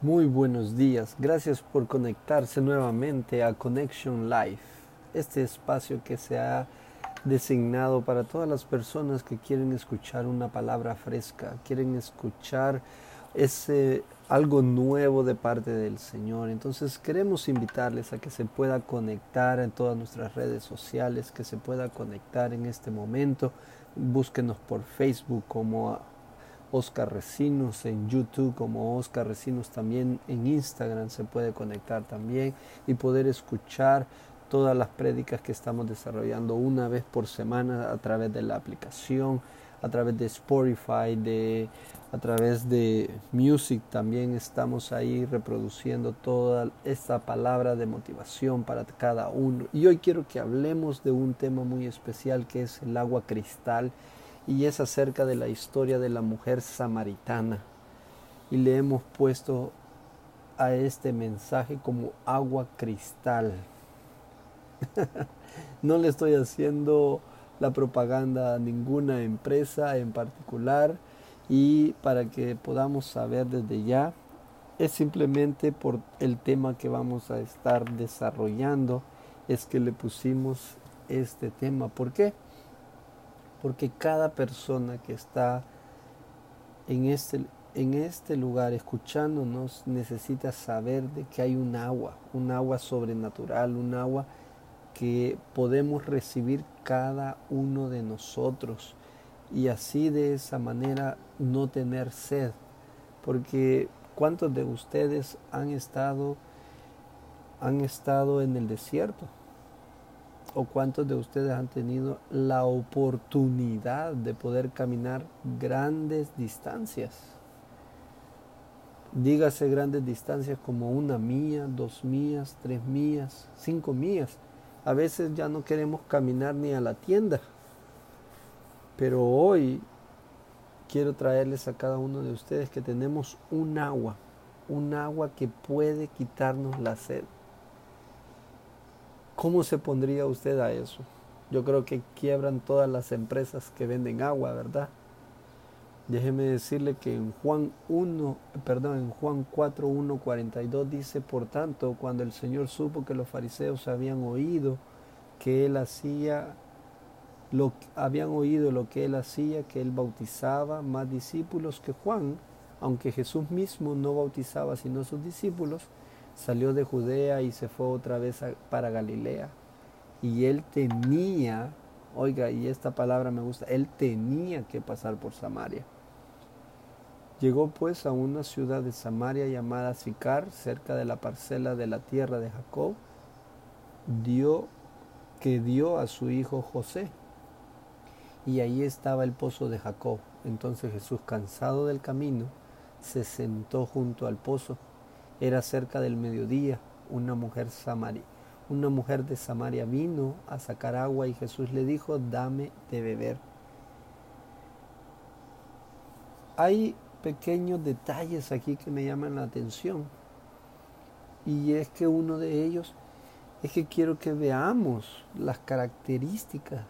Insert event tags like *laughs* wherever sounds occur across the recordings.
Muy buenos días, gracias por conectarse nuevamente a Connection Life, este espacio que se ha designado para todas las personas que quieren escuchar una palabra fresca, quieren escuchar ese algo nuevo de parte del Señor. Entonces queremos invitarles a que se pueda conectar en todas nuestras redes sociales, que se pueda conectar en este momento. Búsquenos por Facebook como Oscar Recinos en YouTube, como Oscar Recinos también en Instagram se puede conectar también y poder escuchar todas las prédicas que estamos desarrollando una vez por semana a través de la aplicación, a través de Spotify, de, a través de Music también estamos ahí reproduciendo toda esta palabra de motivación para cada uno. Y hoy quiero que hablemos de un tema muy especial que es el agua cristal y es acerca de la historia de la mujer samaritana. Y le hemos puesto a este mensaje como agua cristal. *laughs* no le estoy haciendo la propaganda a ninguna empresa en particular y para que podamos saber desde ya es simplemente por el tema que vamos a estar desarrollando es que le pusimos este tema. ¿Por qué? Porque cada persona que está en este, en este lugar escuchándonos necesita saber de que hay un agua, un agua sobrenatural, un agua que podemos recibir cada uno de nosotros y así de esa manera no tener sed, porque ¿cuántos de ustedes han estado han estado en el desierto? O cuántos de ustedes han tenido la oportunidad de poder caminar grandes distancias. Dígase grandes distancias como una milla, dos millas, tres millas, cinco millas. A veces ya no queremos caminar ni a la tienda. Pero hoy quiero traerles a cada uno de ustedes que tenemos un agua, un agua que puede quitarnos la sed. ¿Cómo se pondría usted a eso? Yo creo que quiebran todas las empresas que venden agua, ¿verdad? Déjeme decirle que en Juan 1, perdón, en Juan 4, 1, 42 dice, por tanto, cuando el Señor supo que los fariseos habían oído que él hacía, lo, habían oído lo que él hacía, que él bautizaba más discípulos que Juan, aunque Jesús mismo no bautizaba sino sus discípulos, salió de Judea y se fue otra vez para Galilea. Y él tenía, oiga, y esta palabra me gusta, él tenía que pasar por Samaria. Llegó pues a una ciudad de Samaria llamada Sicar, cerca de la parcela de la tierra de Jacob, dio, que dio a su hijo José. Y ahí estaba el pozo de Jacob. Entonces Jesús, cansado del camino, se sentó junto al pozo era cerca del mediodía, una mujer samaria. Una mujer de Samaria vino a sacar agua y Jesús le dijo, dame de beber. Hay pequeños detalles aquí que me llaman la atención. Y es que uno de ellos es que quiero que veamos las características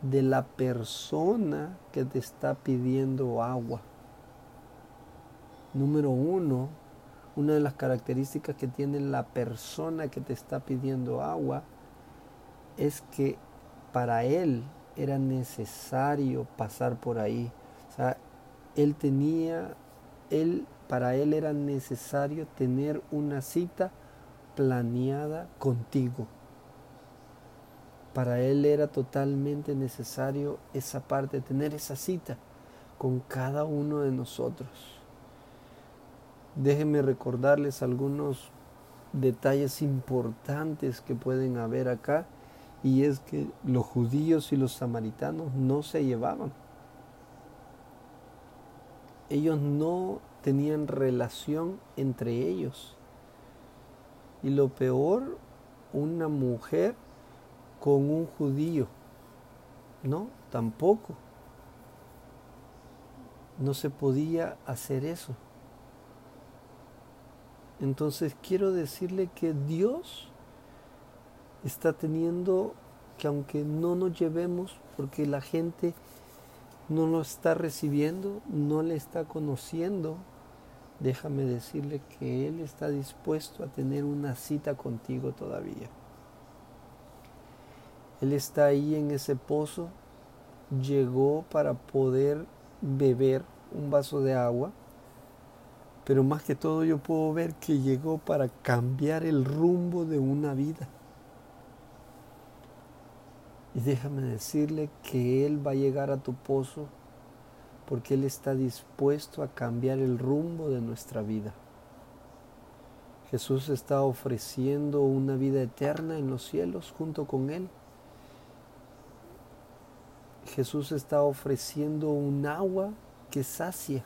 de la persona que te está pidiendo agua. Número uno, una de las características que tiene la persona que te está pidiendo agua es que para él era necesario pasar por ahí. O sea, él tenía, él, para él era necesario tener una cita planeada contigo. Para él era totalmente necesario esa parte, tener esa cita con cada uno de nosotros. Déjenme recordarles algunos detalles importantes que pueden haber acá y es que los judíos y los samaritanos no se llevaban. Ellos no tenían relación entre ellos. Y lo peor, una mujer con un judío. No, tampoco. No se podía hacer eso. Entonces quiero decirle que Dios está teniendo que aunque no nos llevemos, porque la gente no lo está recibiendo, no le está conociendo, déjame decirle que Él está dispuesto a tener una cita contigo todavía. Él está ahí en ese pozo, llegó para poder beber un vaso de agua, pero más que todo yo puedo ver que llegó para cambiar el rumbo de una vida. Y déjame decirle que Él va a llegar a tu pozo porque Él está dispuesto a cambiar el rumbo de nuestra vida. Jesús está ofreciendo una vida eterna en los cielos junto con Él. Jesús está ofreciendo un agua que sacia,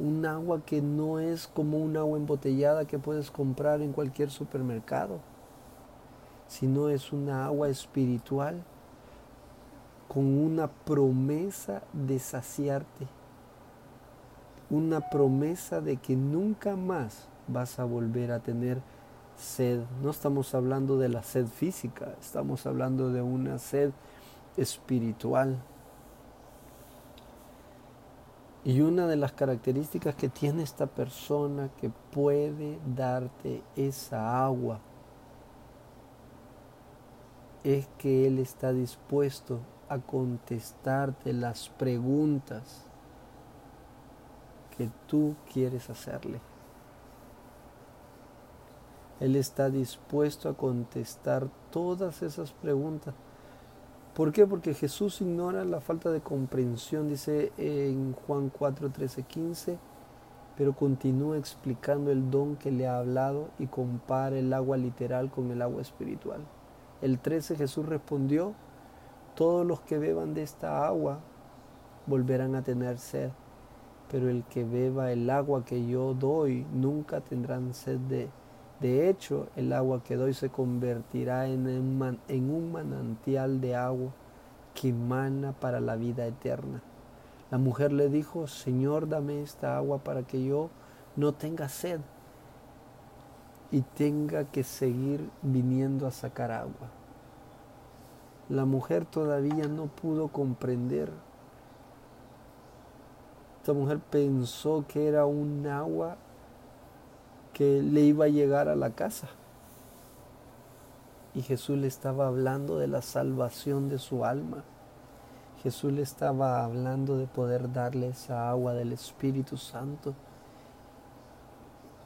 un agua que no es como un agua embotellada que puedes comprar en cualquier supermercado, sino es una agua espiritual con una promesa de saciarte, una promesa de que nunca más vas a volver a tener sed. No estamos hablando de la sed física, estamos hablando de una sed espiritual. Y una de las características que tiene esta persona que puede darte esa agua es que Él está dispuesto a contestarte las preguntas que tú quieres hacerle. Él está dispuesto a contestar todas esas preguntas. ¿Por qué? Porque Jesús ignora la falta de comprensión, dice en Juan 4, 13, 15, pero continúa explicando el don que le ha hablado y compara el agua literal con el agua espiritual. El 13 Jesús respondió, todos los que beban de esta agua volverán a tener sed, pero el que beba el agua que yo doy nunca tendrán sed de. De hecho, el agua que doy se convertirá en un, manantial de agua que emana para la vida eterna. La mujer le dijo, Señor, dame esta agua para que yo no tenga sed y tenga que seguir viniendo a sacar agua la mujer todavía no pudo comprender. Esta mujer pensó que era un agua que le iba a llegar a la casa. Y Jesús le estaba hablando de la salvación de su alma. Jesús le estaba hablando de poder darle esa agua del Espíritu Santo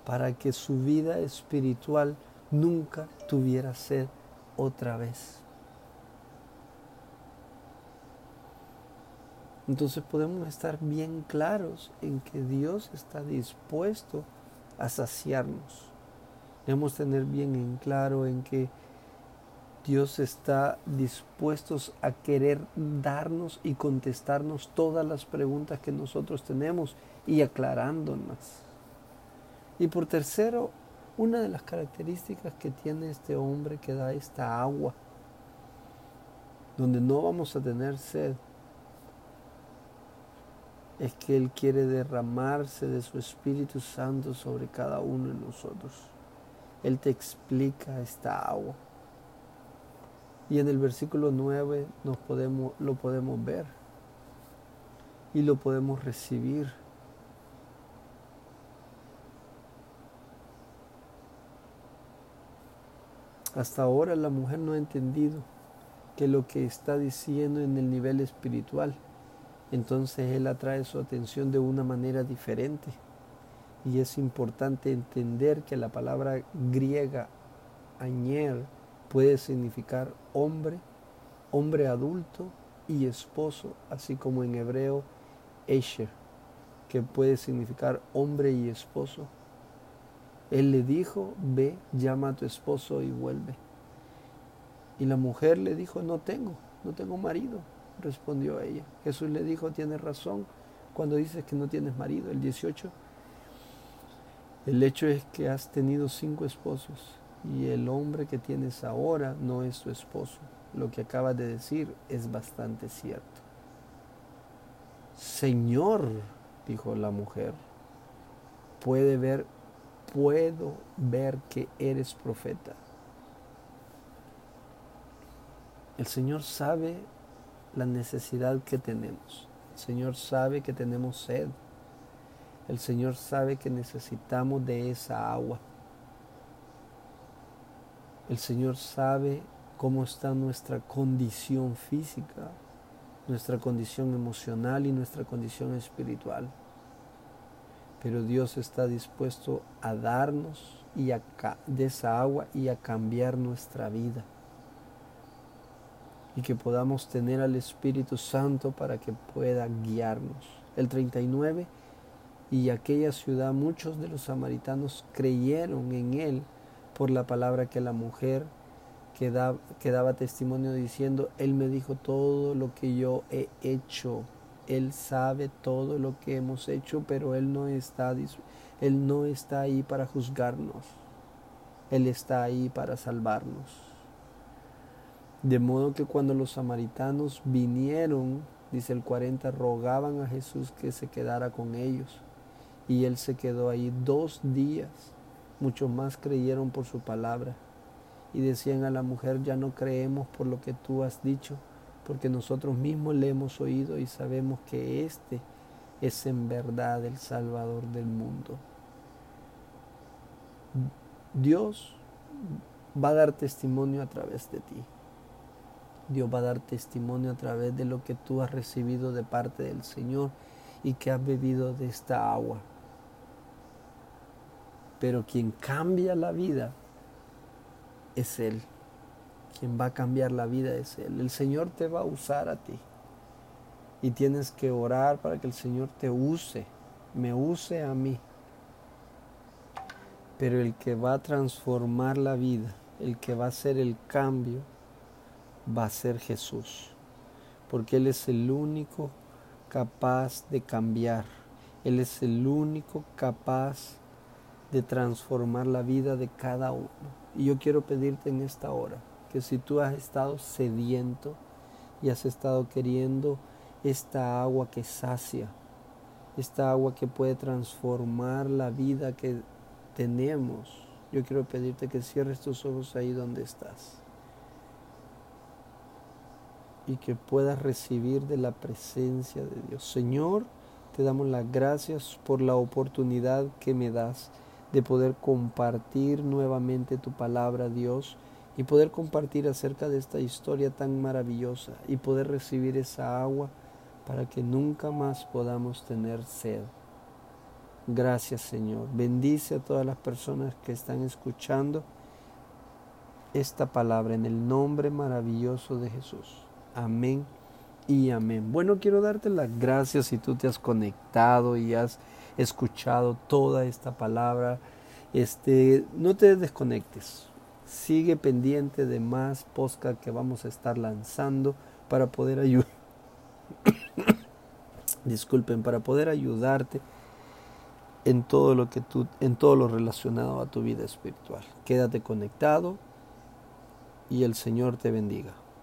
para que su vida espiritual nunca tuviera sed otra vez. Entonces podemos estar bien claros en que Dios está dispuesto a saciarnos. Debemos tener bien en claro en que Dios está dispuesto a querer darnos y contestarnos todas las preguntas que nosotros tenemos y aclarándonos. Y por tercero, una de las características que tiene este hombre que da esta agua, donde no vamos a tener sed, es que Él quiere derramarse de su Espíritu Santo sobre cada uno de nosotros. Él te explica esta agua. Y en el versículo 9 nos podemos, lo podemos ver y lo podemos recibir. Hasta ahora la mujer no ha entendido que lo que está diciendo en el nivel espiritual entonces Él atrae su atención de una manera diferente. Y es importante entender que la palabra griega añer puede significar hombre, hombre adulto y esposo, así como en hebreo esher, que puede significar hombre y esposo. Él le dijo, ve, llama a tu esposo y vuelve. Y la mujer le dijo, no tengo, no tengo marido respondió ella. Jesús le dijo, tienes razón cuando dices que no tienes marido. El 18, el hecho es que has tenido cinco esposos y el hombre que tienes ahora no es tu esposo. Lo que acabas de decir es bastante cierto. Señor, dijo la mujer, puede ver, puedo ver que eres profeta. El Señor sabe la necesidad que tenemos. El Señor sabe que tenemos sed. El Señor sabe que necesitamos de esa agua. El Señor sabe cómo está nuestra condición física, nuestra condición emocional y nuestra condición espiritual. Pero Dios está dispuesto a darnos y a, de esa agua y a cambiar nuestra vida. Y que podamos tener al Espíritu Santo para que pueda guiarnos. El 39 y aquella ciudad muchos de los samaritanos creyeron en él por la palabra que la mujer que, daba testimonio diciendo, Él me dijo todo lo que yo he hecho. Él sabe todo lo que hemos hecho, pero Él no está, Él no está ahí para juzgarnos. Él está ahí para salvarnos. De modo que cuando los samaritanos vinieron, dice el 40, rogaban a Jesús que se quedara con ellos. Y Él se quedó ahí dos días. Muchos más creyeron por su palabra y decían a la mujer, ya no creemos por lo que tú has dicho, porque nosotros mismos le hemos oído y sabemos que este es en verdad el Salvador del mundo. Dios va a dar testimonio a través de ti. Dios va a dar testimonio a través de lo que tú has recibido de parte del Señor y que has bebido de esta agua. Pero quien cambia la vida es Él. Quien va a cambiar la vida es Él. El Señor te va a usar a ti. Y tienes que orar para que el Señor te use, me use a mí. Pero el que va a transformar la vida, el que va a hacer el cambio, va a ser Jesús. Porque Él es el único capaz de cambiar. Él es el único capaz de transformar la vida de cada uno. Y yo quiero pedirte en esta hora que si tú has estado sediento y has estado queriendo esta agua que sacia, esta agua que puede transformar la vida que tenemos, yo quiero pedirte que cierres tus ojos ahí donde estás y que puedas recibir de la presencia de Dios. Señor, te damos las gracias por la oportunidad que me das de poder compartir nuevamente tu palabra, Dios, y poder compartir acerca de esta historia tan maravillosa y poder recibir esa agua para que nunca más podamos tener sed. Gracias Señor. Bendice a todas las personas que están escuchando esta palabra en el nombre maravilloso de Jesús. Amén y amén. Bueno, quiero darte las gracias si tú te has conectado y has escuchado toda esta palabra. Este, no te desconectes. Sigue pendiente de más podcast que vamos a estar lanzando para poder ayudar. *coughs* Disculpen, para poder ayudarte en todo lo que tú, en todo lo relacionado a tu vida espiritual. Quédate conectado y el Señor te bendiga.